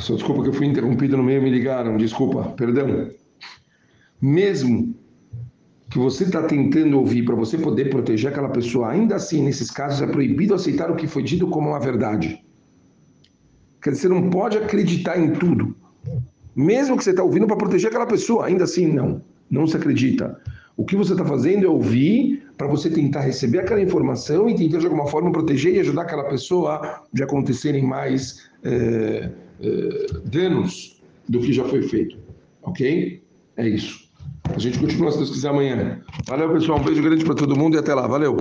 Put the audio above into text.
Só desculpa que eu fui interrompido no meio, me ligaram, desculpa, perdão. Mesmo que você está tentando ouvir para você poder proteger aquela pessoa, ainda assim, nesses casos, é proibido aceitar o que foi dito como uma verdade. Quer dizer, você não pode acreditar em tudo. Mesmo que você está ouvindo para proteger aquela pessoa, ainda assim, não. Não se acredita. O que você está fazendo é ouvir para você tentar receber aquela informação e tentar de alguma forma proteger e ajudar aquela pessoa de acontecerem mais é, danos do que já foi feito. Ok? É isso. A gente continua, se Deus quiser, amanhã. Valeu, pessoal. Um beijo grande para todo mundo e até lá. Valeu.